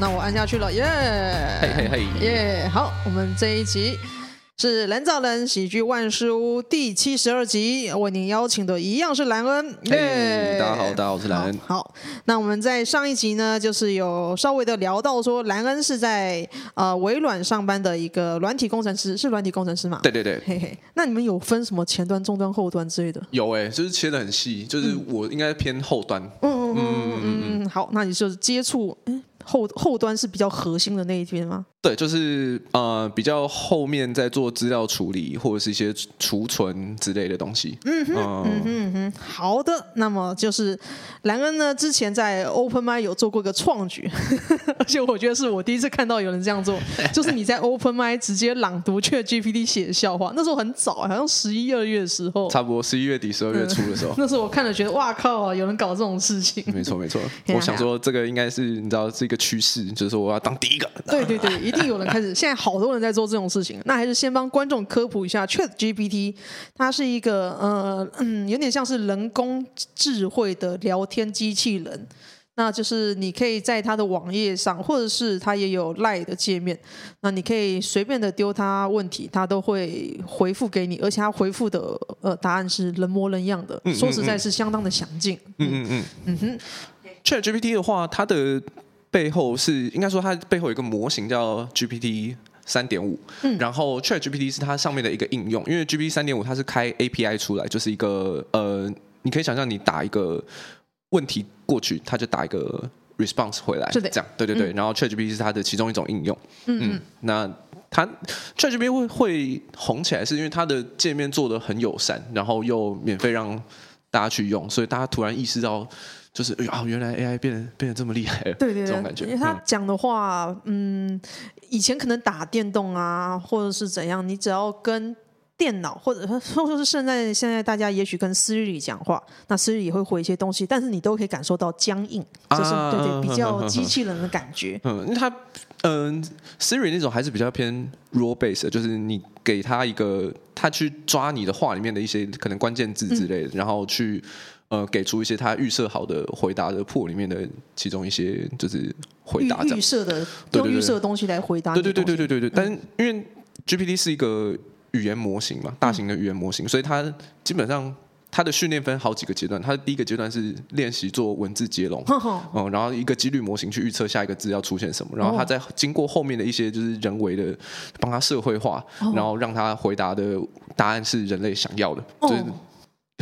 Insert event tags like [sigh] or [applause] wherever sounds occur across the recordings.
那我按下去了，耶！嘿嘿嘿，耶！好，我们这一集。是人造人喜剧万事屋第七十二集，为您邀请的一样是兰恩。耶、hey，大家好，大家好，我是兰恩。好，那我们在上一集呢，就是有稍微的聊到说，兰恩是在呃微软上班的一个软体工程师，是软体工程师吗？对对对，嘿嘿。那你们有分什么前端、中端、后端之类的？有哎、欸，就是切的很细，就是我应该偏后端。嗯嗯嗯嗯嗯嗯。好，那你就是接触。后后端是比较核心的那一边吗？对，就是呃比较后面在做资料处理或者是一些储存之类的东西。嗯哼，嗯哼，嗯哼，好的。那么就是兰恩呢，之前在 OpenMind 有做过一个创举，[laughs] 而且我觉得是我第一次看到有人这样做，[laughs] 就是你在 OpenMind 直接朗读 ChatGPT 写的笑话。那时候很早，好像十一二月的时候，差不多十一月底、十二月初的时候。嗯、那时候我看了觉得哇靠啊，有人搞这种事情。没错没错，[laughs] 我想说这个应该是你知道是一个趋势，就是说我要当第一个。[laughs] 对对对，一定有人开始。现在好多人在做这种事情，那还是先帮观众科普一下，ChatGPT 它是一个呃嗯，有点像是人工智慧的聊天机器人。那就是你可以在它的网页上，或者是它也有 LINE 的界面，那你可以随便的丢它问题，它都会回复给你，而且它回复的呃答案是人模人样的，嗯嗯嗯，说实在是相当的详尽。嗯嗯嗯嗯哼，ChatGPT 的话，它的背后是应该说它背后有一个模型叫 GPT 三点五，然后 ChatGPT 是它上面的一个应用，因为 GPT 三点五它是开 API 出来，就是一个呃，你可以想象你打一个问题过去，它就打一个 response 回来，是的，这样，对对对，然后 ChatGPT 是它的其中一种应用，嗯，嗯，那它 ChatGPT 会会红起来，是因为它的界面做得很友善，然后又免费让大家去用，所以大家突然意识到。就是啊，原来 AI 变得变得这么厉害了，对对对，这种感觉。因为他讲的话，嗯，以前可能打电动啊，或者是怎样，你只要跟电脑，或者说说是现在现在大家也许跟 Siri 讲话，那 Siri 也会回一些东西，但是你都可以感受到僵硬，就是、啊、对对，比较机器人的感觉。嗯，因为它嗯，Siri 那种还是比较偏 role base 的，就是你给他一个，他去抓你的话里面的一些可能关键字之类的，嗯、然后去。呃，给出一些他预设好的回答的 pool 里面的其中一些就是回答，预设的用预设的东西来回答。对对对对对对对。但因为 GPT 是一个语言模型嘛，大型的语言模型，嗯、所以它基本上它的训练分好几个阶段。它的第一个阶段是练习做文字接龙，嗯，嗯，然后一个几率模型去预测下一个字要出现什么，然后它再经过后面的一些就是人为的帮它社会化，然后让它回答的答案是人类想要的，就是。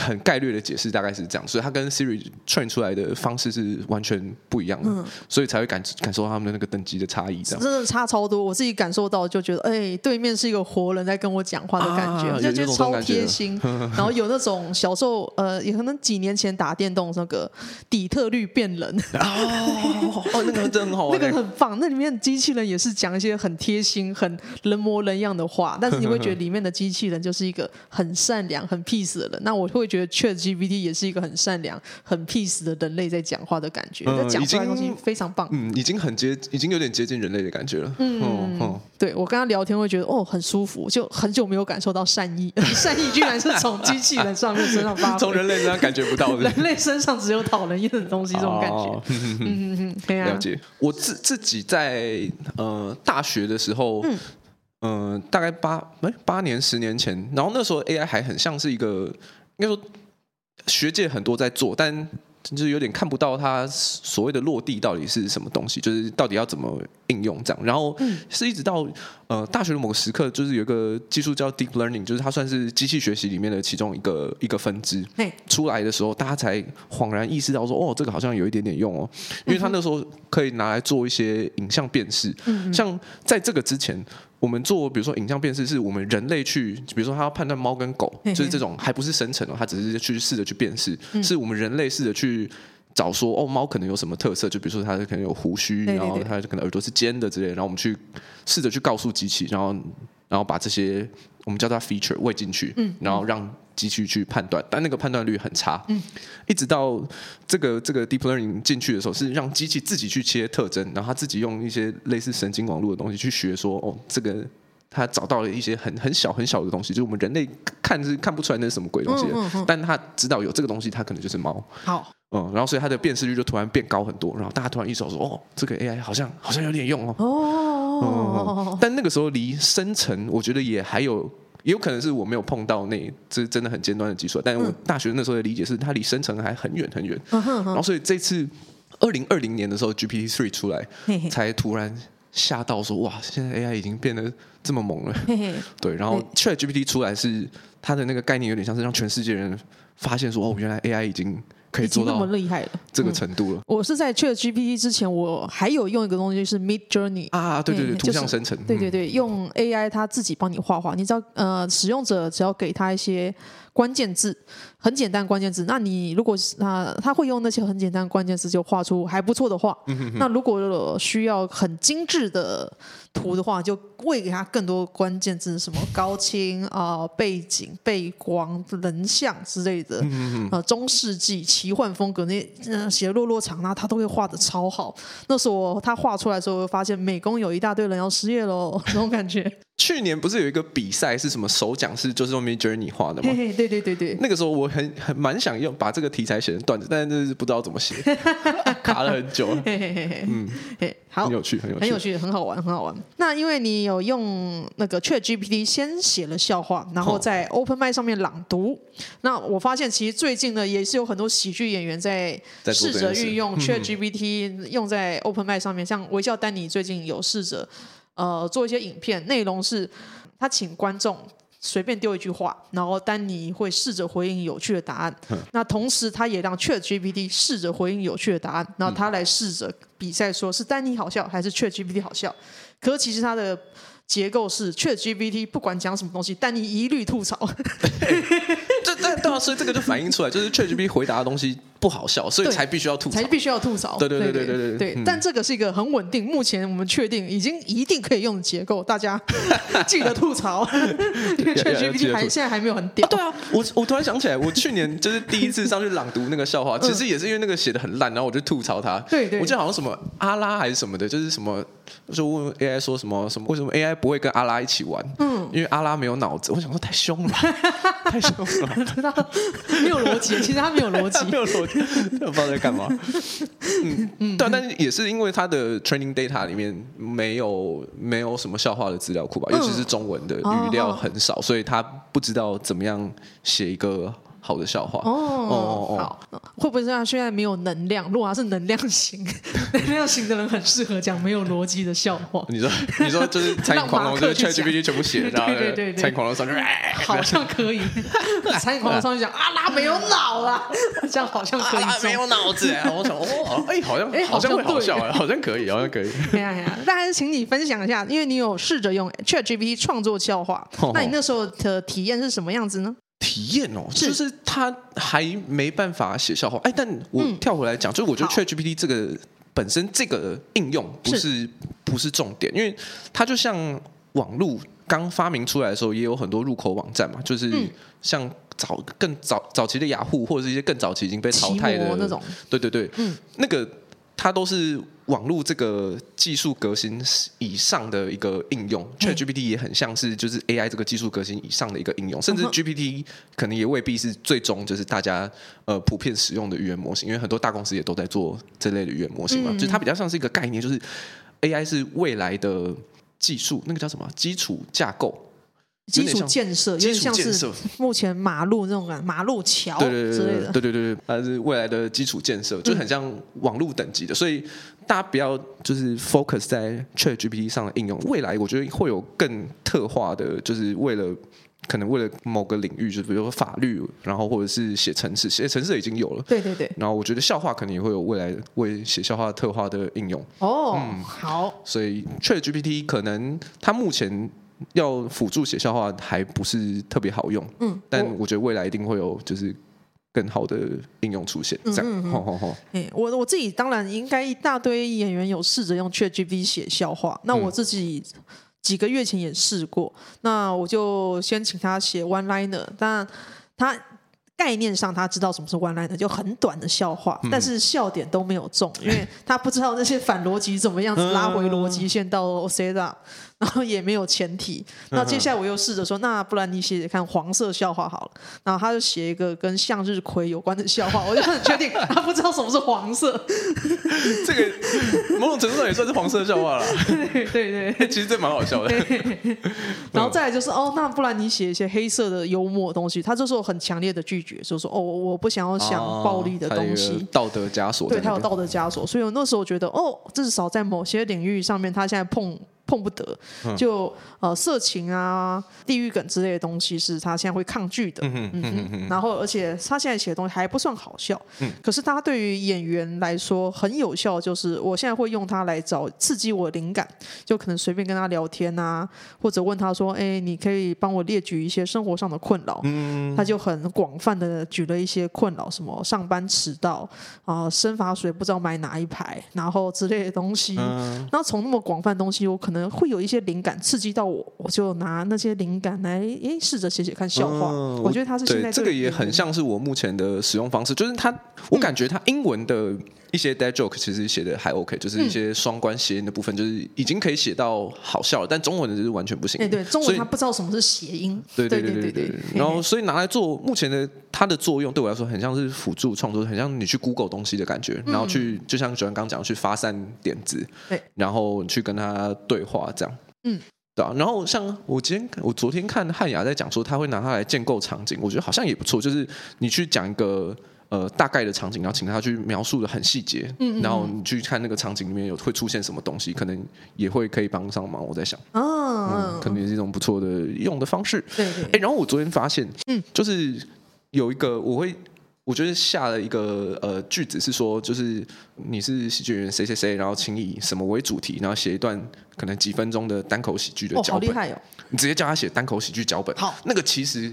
很概略的解释大概是这样，所以它跟 Siri train 出来的方式是完全不一样的，嗯、所以才会感感受到他们的那个等级的差异。这样真的差超多，我自己感受到就觉得，哎、欸，对面是一个活人在跟我讲话的感觉，就觉得超贴心。[laughs] 然后有那种小时候，呃，也可能几年前打电动那个底特律变人哦，哦，那个真好玩，[laughs] 那个很棒。那里面机器人也是讲一些很贴心、很人模人样的话，但是你会觉得里面的机器人就是一个很善良、很 peace 的人。那我会。觉得 ChatGPT 也是一个很善良、很 peace 的人类在讲话的感觉，他、嗯、讲出来的东西非常棒。嗯，已经很接，已经有点接近人类的感觉了。嗯，嗯嗯对我跟他聊天会觉得哦很舒服，就很久没有感受到善意，[laughs] 善意居然是从机器人上面 [laughs] 身上发，从人类身上感觉不到的。[laughs] 人类身上只有讨人厌的东西，这种感觉。哦、嗯嗯嗯，了解。我自自己在呃大学的时候。嗯嗯、呃，大概八哎八年十年前，然后那时候 AI 还很像是一个，应该说学界很多在做，但就是有点看不到它所谓的落地到底是什么东西，就是到底要怎么应用这样。然后是一直到呃大学的某个时刻，就是有一个技术叫 Deep Learning，就是它算是机器学习里面的其中一个一个分支。出来的时候，大家才恍然意识到说，哦，这个好像有一点点用哦，因为它那时候可以拿来做一些影像辨识。像在这个之前。我们做，比如说影像辨识，是我们人类去，比如说他要判断猫跟狗，就是这种还不是生成哦，他只是去试着去辨识，是我们人类试着去找说，哦，猫可能有什么特色，就比如说它可能有胡须，然后它可能耳朵是尖的之类的，然后我们去试着去告诉机器，然后然后把这些我们叫它 feature 喂进去，然后让。机器去判断，但那个判断率很差。嗯，一直到这个这个 deep learning 进去的时候，是让机器自己去切特征，然后他自己用一些类似神经网络的东西去学说，哦，这个他找到了一些很很小很小的东西，就是我们人类看是看不出来那是什么鬼东西，嗯嗯嗯，但他知道有这个东西，它可能就是猫。好，嗯，然后所以它的辨识率就突然变高很多，然后大家突然意识到说，哦，这个 AI 好像好像有点用哦。哦、嗯，但那个时候离生成，我觉得也还有，也有可能是我没有碰到那，这是真的很尖端的技术。但是我大学那时候的理解是，它离生成还很远很远。嗯、然后所以这次二零二零年的时候，GPT Three 出来，嘿嘿才突然吓到说，哇，现在 AI 已经变得这么猛了。对，然后 ChatGPT 出来是它的那个概念有点像是让全世界人发现说，哦，原来 AI 已经。可以做到那么厉害了，这个程度了。我是在 ChatGPT 之前，我还有用一个东西是 Midjourney 啊，对对对，图像生成，对对对，用 AI 它自己帮你画画。你只要，呃，使用者只要给他一些关键字，很简单关键字，那你如果那，他会用那些很简单关键字就画出还不错的画。那如果需要很精致的图的话，就喂给他更多关键字，什么高清啊、呃、背景、背光、人像之类的，呃，中世纪奇幻风格那呃写落落长，那他都会画的超好。那时候他画出来的时候，我发现美工有一大堆人要失业喽，那种感觉。去年不是有一个比赛是什么首奖是就是用 Midjourney 画的吗？嘿嘿，对对对对。那个时候我很很蛮想用把这个题材写成段子，但是就是不知道怎么写，[laughs] 卡了很久。嘿嘿嘿嘿，嗯，好，很有趣，很有趣，很有趣，很好玩，很好玩。那因为你有用那个 ChatGPT 先写了笑话，然后在 OpenMic 上面朗读。哦、那我发现其实最近呢，也是有很多喜剧演员在试着运用 ChatGPT 用在 OpenMic 上面，像微笑丹尼最近有试着。呃，做一些影片，内容是他请观众随便丢一句话，然后丹尼会试着回应有趣的答案。嗯、那同时，他也让 ChatGPT 试着回应有趣的答案，然后他来试着比赛，说是丹尼好笑还是 ChatGPT 好笑。可是其实他的。结构是 ChatGPT 不管讲什么东西，丹尼一律吐槽。[laughs] 这这对啊，所以这个就反映出来，就是 ChatGPT 回答的东西不好笑，所以才必须要吐槽，才必须要吐槽。对对对对对对，对，对。但这个是一个很稳定，目前我们确定已经一定可以用的结构，大家记得吐槽。因为 ChatGPT 还现在还没有很屌。对啊，我我突然想起来，我去年就是第一次上去朗读那个笑话，其实也是因为那个写的很烂，然后我就吐槽他。对对。我记得好像什么阿拉还是什么的，就是什么。就问 AI 说什么什么？为什么 AI 不会跟阿拉一起玩？嗯，因为阿拉没有脑子。我想说太凶了，太凶了，知道没有逻辑。其实他没有逻辑，没有逻辑，我 [laughs] 不知道在干嘛。嗯但是也是因为他的 training data 里面没有没有什么笑话的资料库吧，尤其是中文的语料很少，所以他不知道怎么样写一个。好的笑话哦哦哦，好，会不会是他现在没有能量？如果他是能量型，[laughs] 能量型的人很适合讲没有逻辑的笑话。你说，你说就是 [laughs] 餐饮狂龙，就是 ChatGPT 全部写，然后对对对，餐饮狂龙上去，好 [laughs] 像可以。餐饮狂龙上去讲阿拉没有脑啊，这样好像可以。阿拉没有脑子，我想哦，哎，好像哎，好像会好笑啊，好像可以，好像可以。哎呀呀，那还是请你分享一下，因为你有试着用 ChatGPT 创作笑话，那你那时候的体验是什么样子呢？体验哦，就是他还没办法写笑话。哎，但我跳回来讲，嗯、就是我觉得 ChatGPT 这个本身这个应用不是，是不是重点，因为它就像网络刚发明出来的时候，也有很多入口网站嘛，就是像早更早早期的雅虎，或者是一些更早期已经被淘汰的那种，对对对，嗯，那个它都是。网络这个技术革新以上的一个应用，ChatGPT 也很像是就是 AI 这个技术革新以上的一个应用，甚至 GPT 可能也未必是最终就是大家呃普遍使用的语言模型，因为很多大公司也都在做这类的语言模型嘛，就是它比较像是一个概念，就是 AI 是未来的技术，那个叫什么基础架构。基础建设，有点像是目前马路那种感，马路桥之类的。对对对对，它是未来的基础建设，就很像网络等级的。所以大家不要就是 focus 在 ChatGPT 上的应用。未来我觉得会有更特化的，就是为了可能为了某个领域，就比如说法律，然后或者是写程式，写程式已经有了。对对对。然后我觉得笑话可能也会有未来为写笑话特化的应用。哦，嗯，好。所以 ChatGPT 可能它目前。要辅助写笑话还不是特别好用，嗯，但我觉得未来一定会有就是更好的应用出现，这样，嗯嗯嗯，我我自己当然应该一大堆演员有试着用 ChatGPT 写笑话，那我自己几个月前也试过，那我就先请他写 one liner，但他。概念上他知道什么是 one liner，就很短的笑话，但是笑点都没有中，因为他不知道那些反逻辑怎么样子拉回逻辑线到 set up。然后也没有前提。那接下来我又试着说，那不然你写写看黄色笑话好了。然后他就写一个跟向日葵有关的笑话，我就很确定 [laughs] 他不知道什么是黄色。这个某种程度上也算是黄色笑话了。[laughs] 对对对，[laughs] 其实这蛮好笑的。然后再来就是哦，那不然你写一些黑色的幽默的东西。他这时候很强烈的拒绝，就说哦，我不想要想暴力的东西，哦、道德枷锁。对，他有道德枷锁，所以我那时候觉得哦，至少在某些领域上面，他现在碰。碰不得，就呃色情啊、地狱梗之类的东西是他现在会抗拒的。嗯嗯，然后而且他现在写的东西还不算好笑，嗯，可是他对于演员来说很有效，就是我现在会用它来找刺激我的灵感，就可能随便跟他聊天啊，或者问他说：“哎，你可以帮我列举一些生活上的困扰。”嗯，他就很广泛的举了一些困扰，什么上班迟到啊、生发水不知道买哪一排，然后之类的东西。嗯，然后从那么广泛的东西，我可能。会有一些灵感刺激到我，我就拿那些灵感来诶试着写写看笑话。嗯、我觉得他是现在这个也很像是我目前的使用方式，就是他，我感觉他英文的一些 dad joke 其实写的还 OK，就是一些双关谐音的部分，就是已经可以写到好笑了。但中文的就是完全不行。对对，中文他不知道什么是谐音。对对对对对。然后所以拿来做目前的它的作用，对我来说很像是辅助创作，很像你去 Google 东西的感觉，然后去就像九安刚讲去发散点子，对，然后去跟他对话这样。嗯，对啊，然后像我今天我昨天看汉雅在讲说，他会拿它来建构场景，我觉得好像也不错。就是你去讲一个呃大概的场景，然后请他去描述的很细节，嗯，然后你去看那个场景里面有会出现什么东西，可能也会可以帮上忙。我在想，哦，嗯，可能也是一种不错的用的方式。对对。哎，然后我昨天发现，嗯，就是有一个我会。我觉得下了一个呃句子是说，就是你是喜剧演员谁谁谁，然后请以什么为主题，然后写一段可能几分钟的单口喜剧的脚本。哦，好厉害哦！你直接叫他写单口喜剧脚本。好，那个其实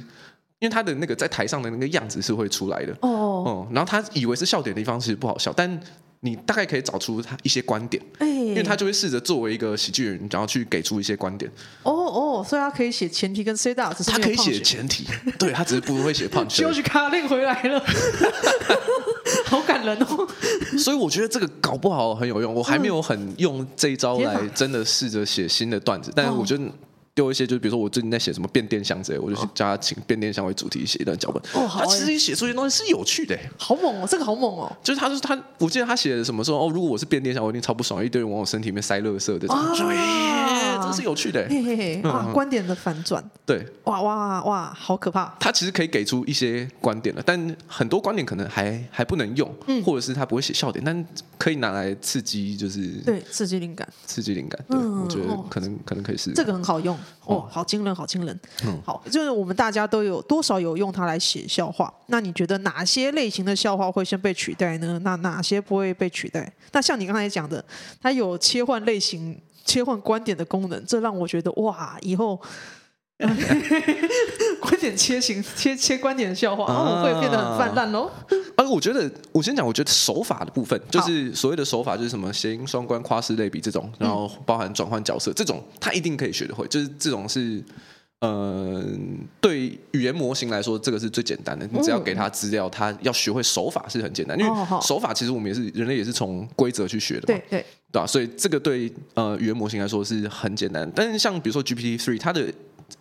因为他的那个在台上的那个样子是会出来的。哦哦。嗯，然后他以为是笑点的地方其实不好笑，但。你大概可以找出他一些观点，欸、因为他就会试着作为一个喜剧人，然后去给出一些观点。哦哦，所以他可以写前提跟 set up，他可以写前提，对他只是不会写 punch。休息卡令回来了，[laughs] 好感人哦。所以我觉得这个搞不好很有用，我还没有很用这一招来真的试着写新的段子，但是我觉得。丢一些，就是比如说我最近在写什么变电箱之类，我就叫他请变电箱为主题写一段脚本。哦，好，他其实写出一些东西是有趣的，好猛哦，这个好猛哦。就是他，就是他，我记得他写的什么说哦，如果我是变电箱，我一定超不爽，一堆人往我身体里面塞垃圾的。啊，这是有趣的，嘿嘿嘿，哇，观点的反转，对，哇哇哇，好可怕。他其实可以给出一些观点了，但很多观点可能还还不能用，或者是他不会写笑点，但可以拿来刺激，就是对，刺激灵感，刺激灵感。对，我觉得可能可能可以试，这个很好用哦，好惊人。好惊人，嗯，好，就是我们大家都有多少有用它来写笑话。那你觉得哪些类型的笑话会先被取代呢？那哪些不会被取代？那像你刚才讲的，它有切换类型、切换观点的功能，这让我觉得哇，以后 [laughs] 观点切型、切切观点的笑话，哦，会变得很泛滥喽。啊我觉得，我先讲，我觉得手法的部分，就是所谓的手法，就是什么谐音双关、夸式类比这种，然后包含转换角色这种，他一定可以学得会。就是这种是，呃，对语言模型来说，这个是最简单的。你只要给他资料，他要学会手法是很简单，因为手法其实我们也是人类也是从规则去学的嘛，对对对吧？所以这个对呃语言模型来说是很简单。但是像比如说 GPT three，它的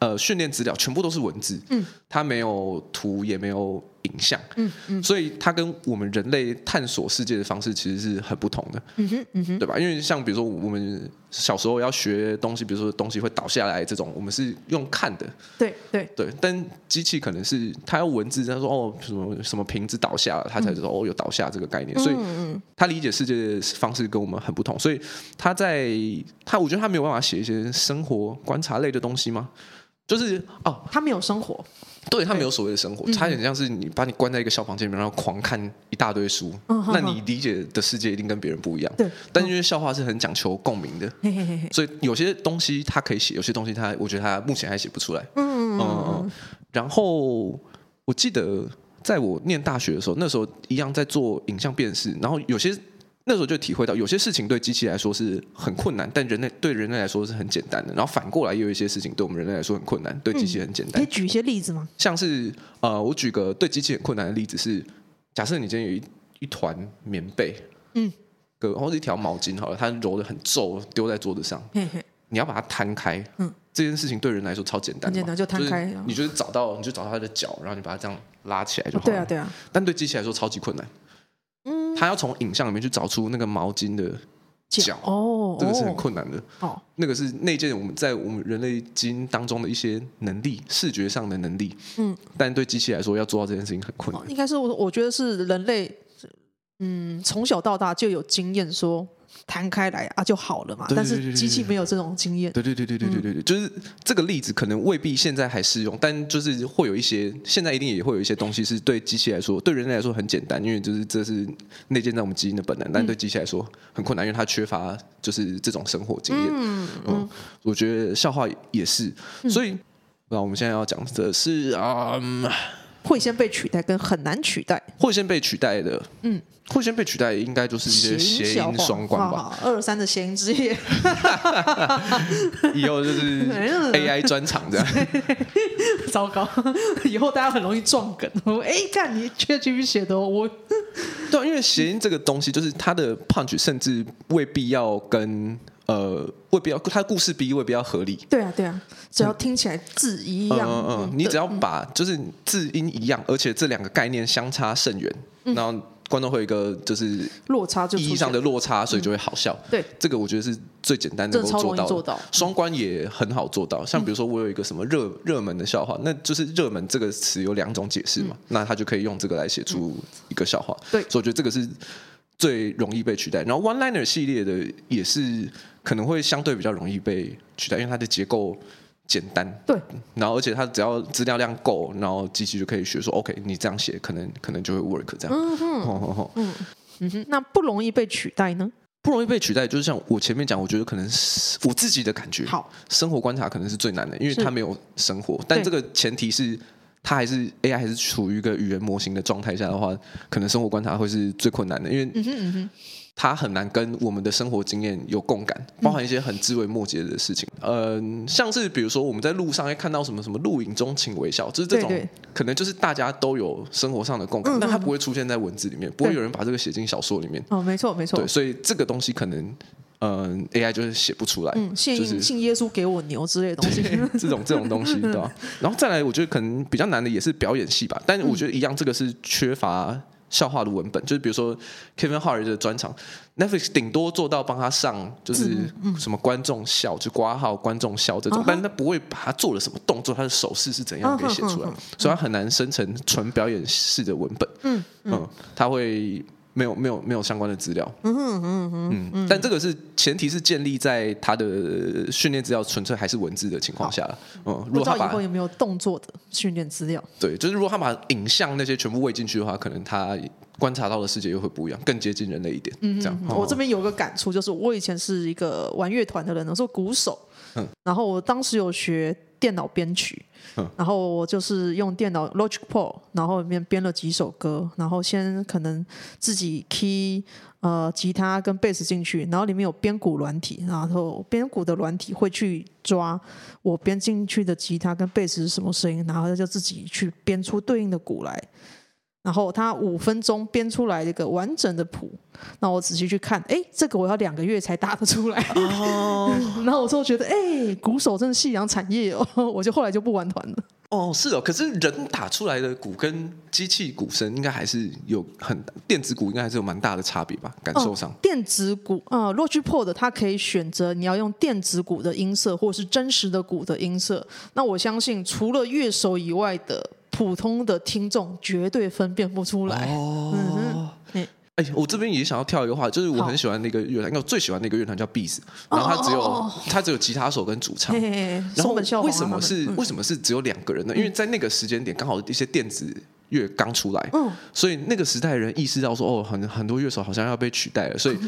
呃训练资料全部都是文字，嗯，它没有图，也没有。影像，嗯嗯，所以它跟我们人类探索世界的方式其实是很不同的，嗯哼嗯哼，对吧？因为像比如说我们小时候要学东西，比如说东西会倒下来这种，我们是用看的，对对对。但机器可能是它要文字，它说哦什么什么瓶子倒下了，它才知道哦有倒下这个概念，所以它理解世界的方式跟我们很不同。所以它在它，我觉得它没有办法写一些生活观察类的东西吗？就是哦，他没有生活。对，他没有所谓的生活，他很像是你把你关在一个小房间里面，然后狂看一大堆书，嗯、那你理解的世界一定跟别人不一样。对，但因为笑话是很讲求共鸣的，嗯、所以有些东西他可以写，有些东西他我觉得他目前还写不出来。嗯嗯。然后我记得在我念大学的时候，那时候一样在做影像辨识，然后有些。那时候就体会到，有些事情对机器来说是很困难，但人类对人类来说是很简单的。然后反过来，也有一些事情对我们人类来说很困难，对机器很简单。可以举一些例子吗？像是呃，我举个对机器很困难的例子是，假设你今天有一一团棉被，嗯，个或者一条毛巾好了，它揉的很皱，丢在桌子上，嘿嘿你要把它摊开，嗯，这件事情对人来说超简单，很简单就摊开，就是、你就是找到，你就找到它的脚，然后你把它这样拉起来就好了。对啊，对啊。但对机器来说超级困难，嗯，它要从影像里面去找出那个毛巾的脚，哦，这个是很困难的。哦，那个是内建我们在我们人类基因当中的一些能力，视觉上的能力，嗯，但对机器来说要做到这件事情很困难。应该是我我觉得是人类，嗯，从小到大就有经验说。摊开来啊就好了嘛，但是机器没有这种经验。对对对对对对对对，就是这个例子可能未必现在还适用，但就是会有一些，现在一定也会有一些东西是对机器来说，对人类来说很简单，因为就是这是内建在我们基因的本能，但对机器来说很困难，因为它缺乏就是这种生活经验。嗯嗯，我觉得笑话也是，所以那我们现在要讲的是啊。会先被取代跟很难取代，会先被取代的，嗯，会先被取代应该就是一些谐音双关吧。二三的谐音之夜，[laughs] 以后就是 AI 专场这样。[laughs] 糟糕，以后大家很容易撞梗。哎，看你 ChatGPT 写的，我对，因为谐音这个东西，就是它的 punch 甚至未必要跟。呃，未必要，他故事比未必要合理。对啊，对啊，只要听起来字一样，嗯嗯，你只要把就是字音一样，而且这两个概念相差甚远，然后观众会有一个就是落差，就意义上的落差，所以就会好笑。对，这个我觉得是最简单能够做到，双关也很好做到。像比如说，我有一个什么热热门的笑话，那就是热门这个词有两种解释嘛，那他就可以用这个来写出一个笑话。对，所以我觉得这个是最容易被取代。然后 One Liner 系列的也是。可能会相对比较容易被取代，因为它的结构简单。对，然后而且它只要资料量够，然后机器就可以学说，OK，你这样写可能可能就会 work 这样。嗯哼，嗯嗯哼，那不容易被取代呢？不容易被取代，就是像我前面讲，我觉得可能是我自己的感觉。好，生活观察可能是最难的，因为它没有生活。但这个前提是它还是 AI 还是处于一个语言模型的状态下的话，可能生活观察会是最困难的，因为。它很难跟我们的生活经验有共感，包含一些很枝微末节的事情。嗯、呃，像是比如说我们在路上会看到什么什么录影中请微笑，就是这种可能就是大家都有生活上的共感，嗯、但它不会出现在文字里面，不会有人把这个写进小说里面。哦，没错没错。对，所以这个东西可能嗯、呃、AI 就是写不出来。嗯，信信、就是、耶稣给我牛之类的东西，[laughs] 这种这种东西对吧？然后再来，我觉得可能比较难的也是表演系吧，但是我觉得一样，这个是缺乏。笑话的文本，就是比如说 Kevin Hart 的专场，Netflix 顶多做到帮他上，就是什么观众笑，就挂号观众笑这种，嗯、但是他不会把他做了什么动作，他的手势是怎样给写出来，嗯、所以他很难生成纯表演式的文本。嗯嗯，他会。没有没有没有相关的资料，嗯哼嗯哼嗯，但这个是前提是建立在他的训练资料纯粹还是文字的情况下了，嗯，如果他以后有没有动作的训练资料？对，就是如果他把影像那些全部喂进去的话，可能他观察到的世界又会不一样，更接近人类一点。嗯，这样。我这边有个感触，就是我以前是一个玩乐团的人，我是鼓手，嗯，然后我当时有学电脑编曲。然后我就是用电脑 Logic Pro，然后里面编了几首歌，然后先可能自己 key 呃吉他跟贝斯进去，然后里面有编鼓软体，然后编鼓的软体会去抓我编进去的吉他跟贝斯是什么声音，然后就自己去编出对应的鼓来。然后他五分钟编出来一个完整的谱，那我仔细去看，哎，这个我要两个月才打得出来。哦，[laughs] 然后我就觉得，哎，鼓手真的夕阳产业哦，[laughs] 我就后来就不玩团了。哦，是哦，可是人打出来的鼓跟机器鼓声应该还是有很电子鼓应该还是有蛮大的差别吧？感受上，哦、电子鼓啊、呃、Logic Pro 的它可以选择你要用电子鼓的音色，或者是真实的鼓的音色。那我相信，除了乐手以外的。普通的听众绝对分辨不出来。哦，哎、欸，我这边也想要跳一个话，就是我很喜欢那个乐团，因为我最喜欢那个乐团叫 Beats，然后他只有他只有吉他手跟主唱。然后为什么是为什么是只有两个人呢？因为在那个时间点，刚好一些电子乐刚出来，所以那个时代的人意识到说，哦，很很多乐手好像要被取代了，所以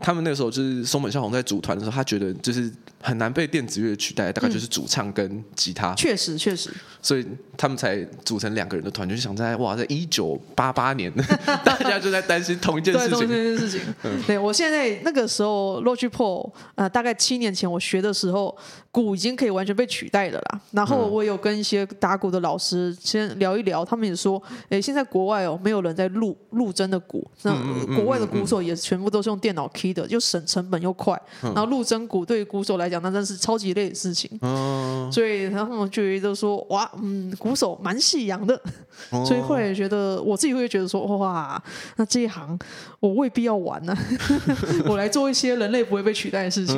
他们那个时候就是松本孝宏在组团的时候，他觉得就是。很难被电子乐取代，大概就是主唱跟吉他。确实，确实。所以他们才组成两个人的团，就想在哇，在一九八八年，[laughs] 大家就在担心同一件事情。对，同一件事情。嗯、[laughs] 对，我现在那个时候，Logic Pro，呃，大概七年前我学的时候，鼓已经可以完全被取代了啦。然后我有跟一些打鼓的老师先聊一聊，他们也说，哎，现在国外哦，没有人在录录真的鼓，那、国外的鼓手也全部都是用电脑 key 的，又省成本又快。嗯、然后录真鼓对于鼓手来讲，那真是超级累的事情。嗯、所以他们就觉得说，哇，嗯，鼓手蛮夕阳的。嗯、所以后来觉得，我自己会觉得说，哇，那这一行我未必要玩呢、啊，[laughs] 我来做一些人类不会被取代的事情。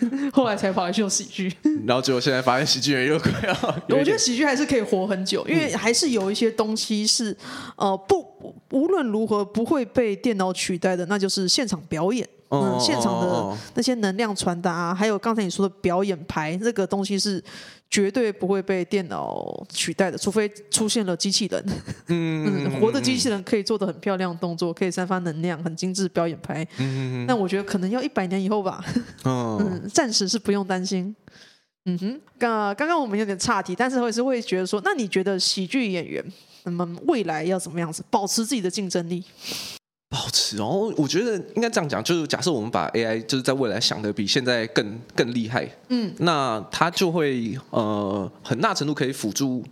嗯、[laughs] 后来才跑来去做喜剧，然后结果现在发现喜剧人又快要，我觉得喜剧还是可以活很久，因为还是有一些东西是呃不无论如何不会被电脑取代的，那就是现场表演。嗯，现场的那些能量传达、啊，还有刚才你说的表演牌，这个东西是绝对不会被电脑取代的，除非出现了机器人。[laughs] 嗯，嗯，活的机器人可以做的很漂亮的动作，可以散发能量，很精致表演牌。嗯，那我觉得可能要一百年以后吧。嗯，暂时是不用担心。嗯哼，刚刚刚我们有点岔题，但是我也是会觉得说，那你觉得喜剧演员，那么未来要怎么样子保持自己的竞争力？保持哦，我觉得应该这样讲，就是假设我们把 AI 就是在未来想的比现在更更厉害，嗯，那它就会呃很大程度可以辅助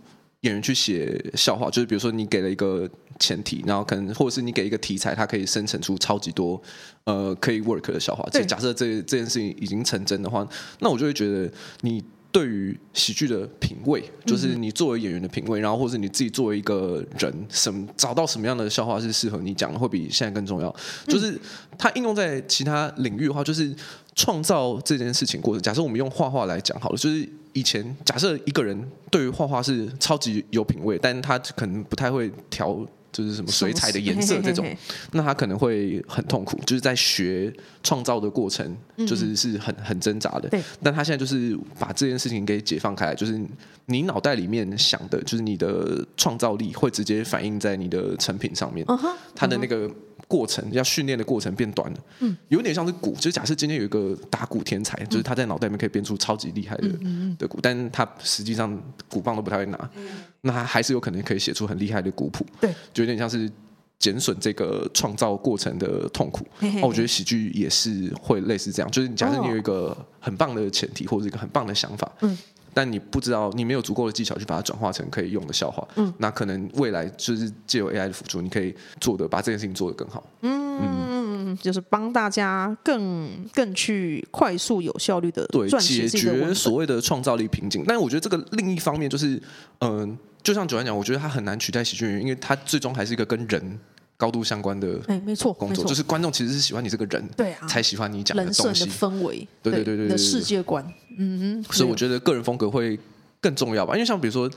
演员去写笑话，就是比如说你给了一个前提，然后可能或者是你给一个题材，它可以生成出超级多呃可以 work 的笑话。就假设这这件事情已经成真的话，那我就会觉得你。对于喜剧的品味，就是你作为演员的品味，然后或者你自己作为一个人，什么找到什么样的笑话是适合你讲的，会比现在更重要。就是它应用在其他领域的话，就是创造这件事情过程。假设我们用画画来讲好了，就是以前假设一个人对于画画是超级有品味，但他可能不太会调。就是什么水彩的颜色这种，[laughs] 那他可能会很痛苦，就是在学创造的过程，就是是很很挣扎的。但他现在就是把这件事情给解放开来，就是你脑袋里面想的，就是你的创造力会直接反映在你的成品上面。他的那个。过程要训练的过程变短了，嗯，有点像是鼓，就是假设今天有一个打鼓天才，嗯、就是他在脑袋里面可以编出超级厉害的、嗯嗯、的鼓，但他实际上鼓棒都不太会拿，嗯、那他还是有可能可以写出很厉害的古谱，对，就有点像是减损这个创造过程的痛苦。嘿嘿嘿，我觉得喜剧也是会类似这样，就是假设你有一个很棒的前提或者一个很棒的想法，嗯。但你不知道，你没有足够的技巧去把它转化成可以用的笑话。嗯，那可能未来就是借由 AI 的辅助，你可以做的把这件事情做得更好。嗯嗯，就是帮大家更更去快速有效率的对解决所谓的创造力瓶颈。但是我觉得这个另一方面就是，嗯、呃，就像九安讲，我觉得他很难取代喜剧演员，因为他最终还是一个跟人。高度相关的，哎，没错，工作就是观众其实是喜欢你这个人，对啊，才喜欢你讲的东西，人设的氛围，对对对对，的世界观，嗯哼，所以我觉得个人风格会更重要吧，因为像比如说，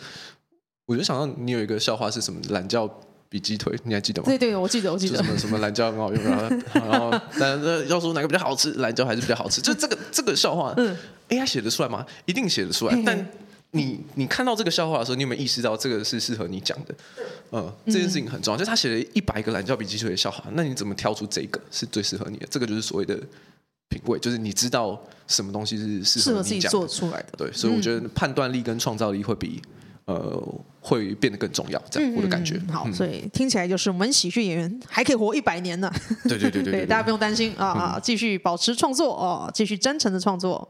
我就想到你有一个笑话是什么懒觉比鸡腿，你还记得吗？对对，我记得，我记得，什么什么懒觉很好用，然后然后但是要说哪个比较好吃，懒觉还是比较好吃，就这个这个笑话，嗯，AI 写得出来吗？一定写得出来，但。你你看到这个笑话的时候，你有没有意识到这个是适合你讲的？嗯，这件事情很重要。就是他写了一百个懒觉比鸡腿的笑话，那你怎么挑出这个是最适合你的？这个就是所谓的品味，就是你知道什么东西是适合你自己做出来的。对，所以我觉得判断力跟创造力会比呃会变得更重要。这样我的感觉。好，所以听起来就是我们喜剧演员还可以活一百年呢。对对对 [laughs] 对，大家不用担心啊，继续保持创作哦，继续真诚的创作。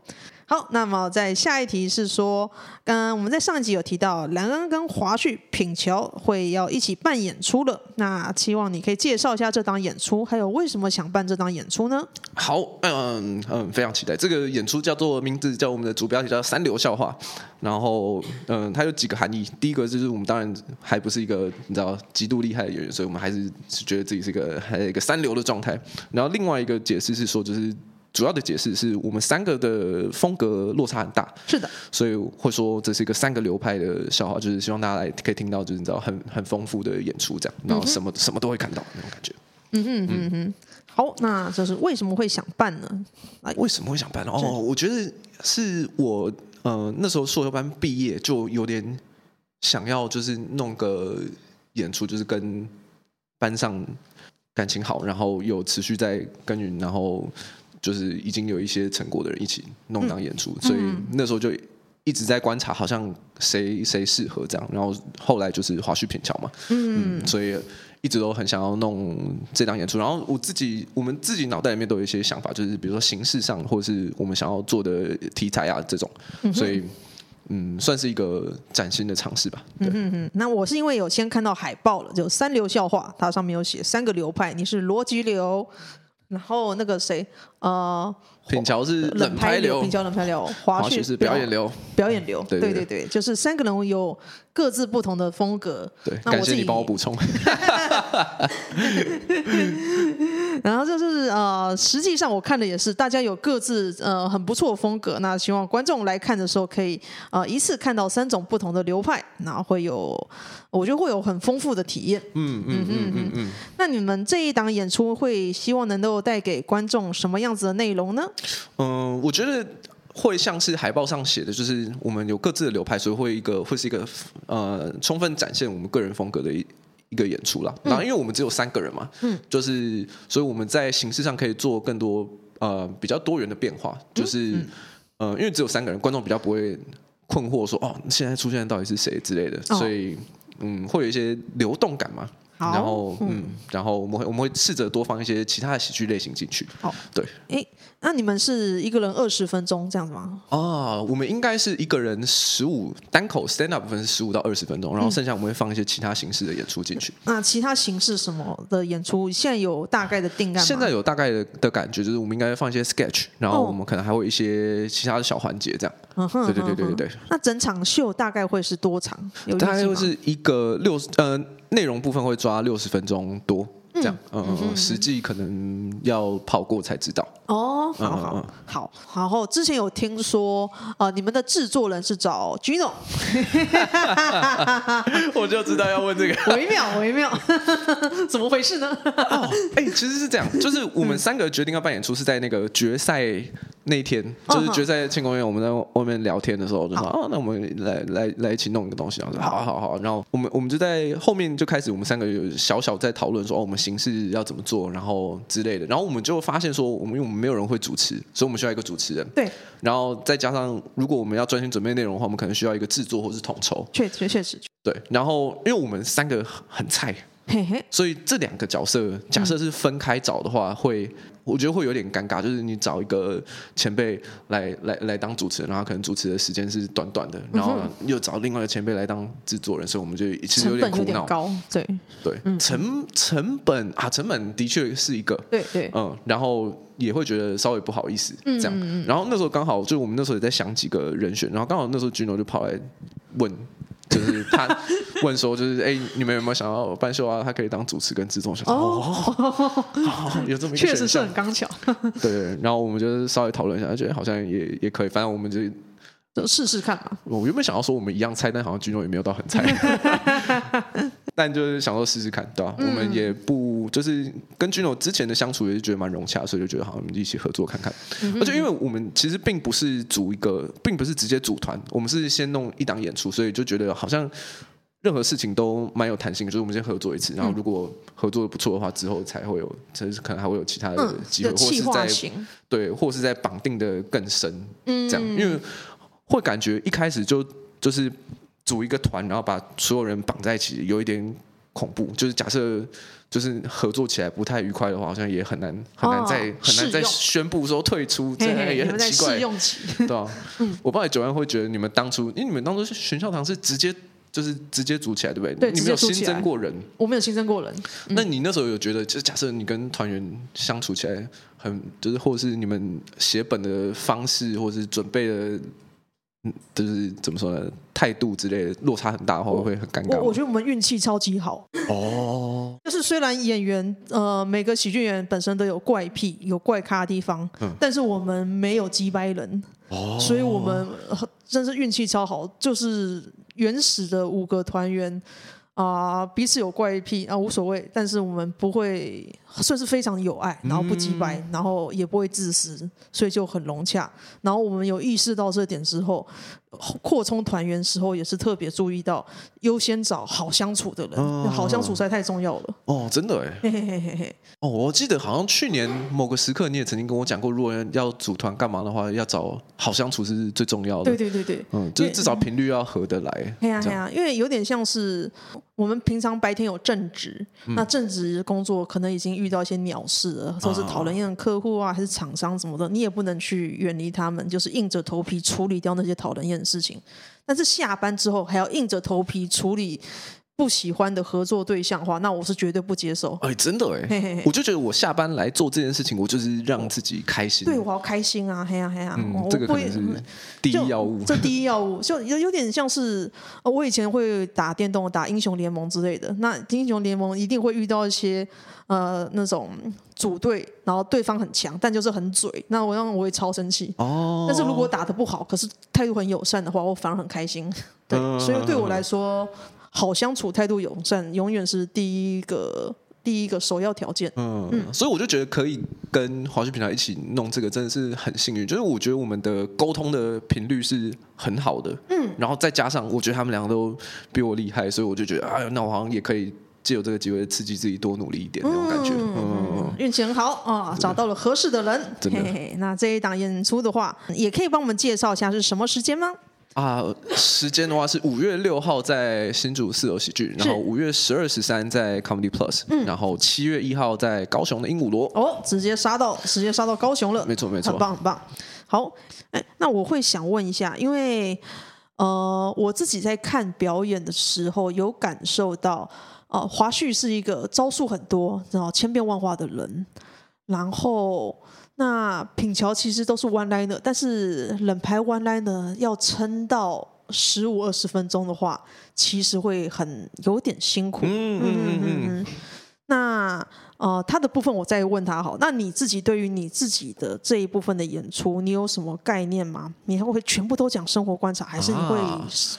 好，那么在下一题是说，嗯我们在上一集有提到，兰恩跟华胥品乔会要一起办演出了。那希望你可以介绍一下这档演出，还有为什么想办这档演出呢？好，嗯嗯，非常期待这个演出，叫做名字叫我们的主标题叫三流笑话。然后，嗯，它有几个含义。第一个就是我们当然还不是一个你知道极度厉害的演员，所以我们还是觉得自己是一个还有一个三流的状态。然后另外一个解释是说，就是。主要的解释是我们三个的风格落差很大，是的，所以会说这是一个三个流派的笑话，就是希望大家来可以听到，就是你知道很很丰富的演出这样，然后什么、嗯、什么都会看到那种感觉。嗯嗯嗯哼，好，那就是为什么会想办呢？为什么会想办？哦，我觉得是我呃那时候硕士班毕业就有点想要就是弄个演出，就是跟班上感情好，然后有持续在耕耘，然后。就是已经有一些成果的人一起弄档演出，嗯、所以那时候就一直在观察，好像谁谁适合这样。然后后来就是华胥品桥嘛，嗯，嗯，所以一直都很想要弄这档演出。然后我自己，我们自己脑袋里面都有一些想法，就是比如说形式上，或者是我们想要做的题材啊这种。所以嗯，算是一个崭新的尝试吧。对，嗯嗯，那我是因为有先看到海报了，就三流笑话，它上面有写三个流派，你是逻辑流，然后那个谁，呃。品桥是冷拍流，品桥冷拍流，华胥是表演流，表演流，对对对，就是三个人有各自不同的风格。对，感谢你帮我补充。[laughs] 然后就是呃，实际上我看的也是，大家有各自呃很不错的风格。那希望观众来看的时候，可以呃一次看到三种不同的流派，然后会有，我觉得会有很丰富的体验。嗯嗯嗯嗯嗯。那你们这一档演出会希望能够带给观众什么样子的内容呢？嗯，我觉得会像是海报上写的，就是我们有各自的流派，所以会一个会是一个呃充分展现我们个人风格的一一个演出啦。然后因为我们只有三个人嘛，嗯，就是所以我们在形式上可以做更多呃比较多元的变化，就是呃因为只有三个人，观众比较不会困惑说哦现在出现的到底是谁之类的，所以嗯会有一些流动感嘛。好然后嗯，嗯，然后我们会我们会试着多放一些其他的喜剧类型进去。好，对。哎，那你们是一个人二十分钟这样子吗？哦，我们应该是一个人十五单口 stand up 部分是十五到二十分钟，然后剩下我们会放一些其他形式的演出进去。嗯、那其他形式什么的演出？现在有大概的定案吗？现在有大概的的感觉，就是我们应该放一些 sketch，然后我们可能还会一些其他的小环节这样。嗯哼，对对对对对对。那整场秀大概会是多长？大概就是一个六十呃。内容部分会抓六十分钟多，这样，嗯嗯嗯，实际可能要跑过才知道。哦，好好好，然后之前有听说，呃，你们的制作人是找 Gino，[laughs] 我就知道要问这个，微妙微妙，[laughs] 怎么回事呢？哦，哎，其实是这样，[laughs] 就是我们三个决定要办演出是在那个决赛。那一天就是决赛庆功宴，我们在外面聊天的时候就说哦，那我们来来来一起弄一个东西，然后说好好好，然后我们我们就在后面就开始，我们三个有小小在讨论说哦，我们形式要怎么做，然后之类的，然后我们就发现说，我们因为我们没有人会主持，所以我们需要一个主持人，对，然后再加上如果我们要专心准备内容的话，我们可能需要一个制作或是统筹，确确确实，对，然后因为我们三个很菜。嘿嘿，所以这两个角色，假设是分开找的话，会我觉得会有点尴尬。就是你找一个前辈来来来当主持人，然后可能主持的时间是短短的，然后又找另外一个前辈来当制作人，所以我们就其实有点苦恼。对对，成成本啊，成本的确是一个，对对，嗯，然后也会觉得稍微不好意思这样。然后那时候刚好就我们那时候也在想几个人选，然后刚好那时候 Gino 就跑来问。就是他问说，就是哎、欸，你们有没有想要办秀啊？他可以当主持跟制作。哦，哦有这么确实是很刚巧。对，然后我们就稍微讨论一下，觉得好像也也可以。反正我们就就试试看嘛。我原本想要说我们一样菜，但好像 Gino 也没有到很菜。[laughs] 但就是想说试试看，对吧？嗯、我们也不就是跟 Gino 之前的相处也是觉得蛮融洽，所以就觉得好，我们一起合作看看。嗯、而且因为我们其实并不是组一个，并不是直接组团，我们是先弄一档演出，所以就觉得好像任何事情都蛮有弹性。就是我们先合作一次，然后如果合作的不错的话，之后才会有，就是可能还会有其他的机会，嗯、或是在对，或是在绑定的更深，嗯、这样，因为会感觉一开始就就是。组一个团，然后把所有人绑在一起，有一点恐怖。就是假设就是合作起来不太愉快的话，好像也很难很难再、哦、很难再宣布说退出，这样也很奇怪。试用期对啊，[laughs] 嗯、我不知道九安会觉得你们当初，因为你们当初玄校堂是直接就是直接组起来，对不对？对，你没有新增过人，我没有新增过人。嗯、那你那时候有觉得，就是假设你跟团员相处起来很，就是或者是你们写本的方式，或者是准备的。嗯，就是怎么说呢？态度之类的落差很大的话，会很尴尬我。我觉得我们运气超级好哦。[laughs] 就是虽然演员呃每个喜剧演员本身都有怪癖、有怪咖的地方，嗯、但是我们没有击败人哦，所以我们真是运气超好。就是原始的五个团员。啊、呃，彼此有怪癖啊，无所谓，但是我们不会算是非常有爱，然后不急白，然后也不会自私，所以就很融洽。然后我们有意识到这点之后，扩充团员时候也是特别注意到，优先找好相处的人，哦、好相处实在太重要了。哦，真的哎，嘿嘿嘿嘿嘿。哦，我记得好像去年某个时刻你也曾经跟我讲过，如果要组团干嘛的话，要找好相处是最重要的。对对对对，嗯，就是至少频率要合得来。对呀对呀，因为有点像是。我们平常白天有正职，嗯、那正职工作可能已经遇到一些鸟事了，或是讨人厌的客户啊，还是厂商什么的，你也不能去远离他们，就是硬着头皮处理掉那些讨人厌的事情。但是下班之后还要硬着头皮处理。不喜欢的合作对象的话，那我是绝对不接受。哎，真的哎，我就觉得我下班来做这件事情，我就是让自己开心。对，我要开心啊，嘿呀嘿呀，这个可能是第一要务。这第一要务就有有点像是，我以前会打电动，打英雄联盟之类的。那英雄联盟一定会遇到一些呃那种组队，然后对方很强，但就是很嘴，那我让我也超生气。哦。但是如果打得不好，可是态度很友善的话，我反而很开心。对，所以对我来说。好相处，态度友善，永远是第一个第一个首要条件。嗯，嗯，所以我就觉得可以跟华讯平台一起弄这个，真的是很幸运。就是我觉得我们的沟通的频率是很好的。嗯，然后再加上我觉得他们两个都比我厉害，所以我就觉得，哎呀，那我好像也可以借由这个机会刺激自己多努力一点那种感觉。嗯，嗯，运气很好啊，找到了合适的人。真的。嘿嘿，那这一档演出的话，也可以帮我们介绍一下是什么时间吗？啊，时间的话是五月六号在新竹四楼喜剧，然后五月十二、十三在 Comedy Plus，嗯，然后七月一号在高雄的鹦鹉螺。哦，直接杀到，直接杀到高雄了。没错，没错，很棒，很棒。好，哎，那我会想问一下，因为呃，我自己在看表演的时候，有感受到，呃，华胥是一个招数很多，然后千变万化的人，然后。那品桥其实都是 one liner，但是冷排 one liner 要撑到十五二十分钟的话，其实会很有点辛苦。嗯嗯嗯嗯嗯。那呃，他的部分我再问他好。那你自己对于你自己的这一部分的演出，你有什么概念吗？你会不会全部都讲生活观察，还是你会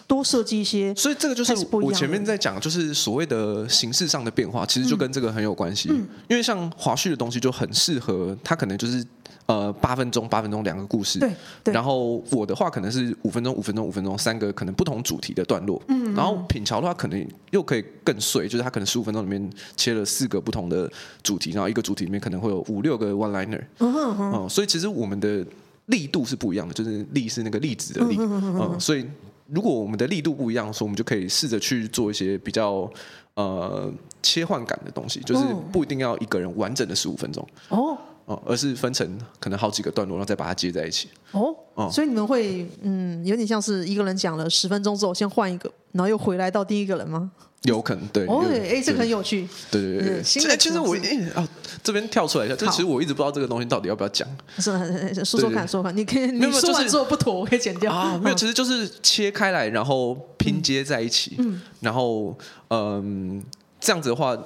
多设计一些？所以这个就是我前面在讲，就是所谓的形式上的变化，其实就跟这个很有关系。嗯。因为像华胥的东西就很适合，他可能就是。呃，八分钟，八分钟两个故事。对，对。然后我的话可能是五分钟，五分钟，五分钟，三个可能不同主题的段落。嗯，嗯。然后品乔的话可能又可以更碎，就是他可能十五分钟里面切了四个不同的主题，然后一个主题里面可能会有五六个 one liner。嗯哼哼。嗯，所以其实我们的力度是不一样的，就是力是那个粒子的力。嗯哼哼哼。嗯，所以如果我们的力度不一样，所以我们就可以试着去做一些比较呃切换感的东西，就是不一定要一个人完整的十五分钟。哦。哦，而是分成可能好几个段落，然后再把它接在一起。哦，哦，所以你们会嗯，有点像是一个人讲了十分钟之后，先换一个，然后又回来到第一个人吗？有可能，对。哦，哎，这个很有趣。对对对。其实我啊，这边跳出来一下，就其实我一直不知道这个东西到底要不要讲。是，说说看，说说看，你可以，你说完之后不妥，我可以剪掉啊。没有，其实就是切开来，然后拼接在一起。嗯。然后，嗯，这样子的话，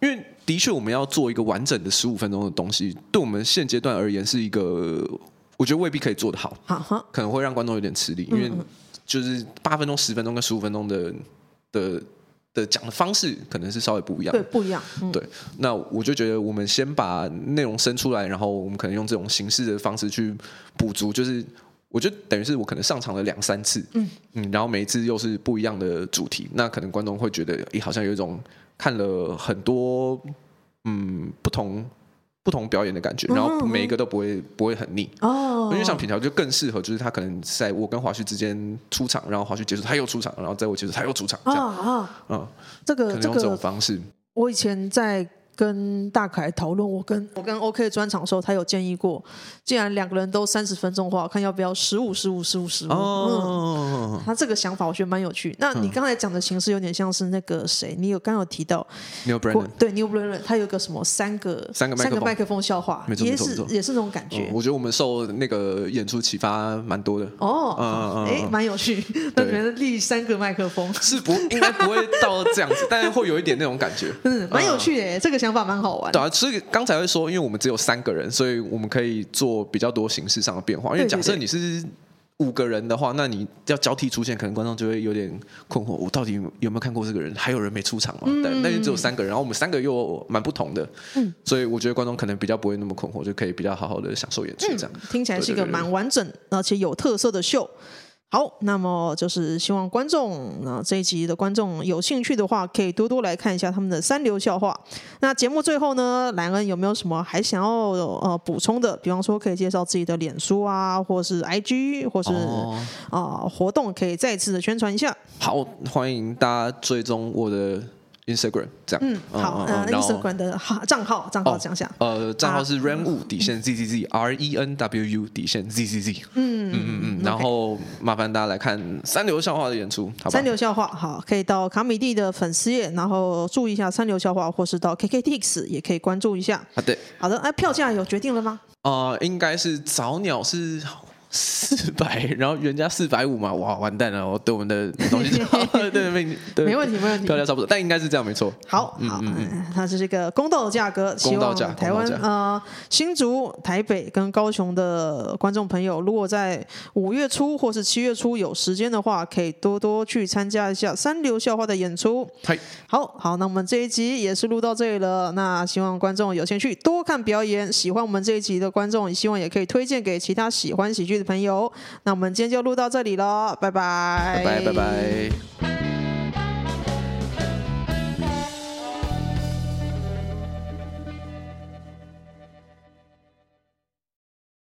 因为。的确，我们要做一个完整的十五分钟的东西，对我们现阶段而言是一个，我觉得未必可以做得好，可能会让观众有点吃力，因为就是八分钟、十分钟跟十五分钟的的的讲的方式可能是稍微不一样，对，不一样。对，那我就觉得我们先把内容生出来，然后我们可能用这种形式的方式去补足，就是我觉得等于是我可能上场了两三次，嗯嗯，然后每一次又是不一样的主题，那可能观众会觉得，诶，好像有一种。看了很多，嗯，不同不同表演的感觉，然后每一个都不会不会很腻哦。因为像品条就更适合，就是他可能在我跟华旭之间出场，然后华旭结束他又出场，然后在我结束他又出场，这样啊，嗯，这个可能用这种方式。我以前在。跟大凯讨论，我跟我跟 OK 的专场的时候，他有建议过，既然两个人都三十分钟的话，看要不要十五、十五、十五、十五。哦，他这个想法我觉得蛮有趣。那你刚才讲的形式有点像是那个谁，你有刚有提到 Neil Brennan，对 Neil Brennan，他有个什么三个三个三个麦克风笑话，也是也是那种感觉。我觉得我们受那个演出启发蛮多的。哦，嗯哎，蛮有趣。那可能立三个麦克风是不应该不会到这样子，但是会有一点那种感觉。[laughs] 嗯，蛮有趣的，这个想。想法蛮好玩，对啊，所以刚才会说，因为我们只有三个人，所以我们可以做比较多形式上的变化。因为假设你是五个人的话，那你要交替出现，可能观众就会有点困惑：我到底有没有看过这个人？还有人没出场吗？嗯、但那就只有三个人，然后我们三个又蛮不同的，嗯，所以我觉得观众可能比较不会那么困惑，就可以比较好好的享受演出。这样、嗯、听起来是一个蛮完整而且有特色的秀。好，那么就是希望观众，啊这一集的观众有兴趣的话，可以多多来看一下他们的三流笑话。那节目最后呢，莱恩有没有什么还想要呃补充的？比方说，可以介绍自己的脸书啊，或是 IG，或是啊、哦呃、活动，可以再次的宣传一下。好，欢迎大家追踪我的。Instagram 这样。嗯，好，嗯，Instagram 的号账号账号讲下。呃，账号是 renwu 底线 z z z r e n w u 底线 z z z。嗯嗯嗯嗯。然后麻烦大家来看三流笑话的演出，好吧？三流笑话，好，可以到卡米蒂的粉丝页，然后注意一下三流笑话，或是到 KKTix 也可以关注一下。啊，对。好的，哎，票价有决定了吗？呃，应该是早鸟是。四百，[laughs] 然后原价四百五嘛，哇，完蛋了！我对我们的东西，[laughs] 对对对，没问题，没问题，票价差不多，但应该是这样，没错。好，好，嗯嗯，它是这个公道的价格，希望台湾呃新竹、台北跟高雄的观众朋友，如果在五月初或是七月初有时间的话，可以多多去参加一下三流笑话的演出。嗨，好好，那我们这一集也是录到这里了，那希望观众有兴趣多看表演，喜欢我们这一集的观众，希望也可以推荐给其他喜欢喜剧朋友，那我们今天就录到这里了，拜拜，拜拜，拜拜。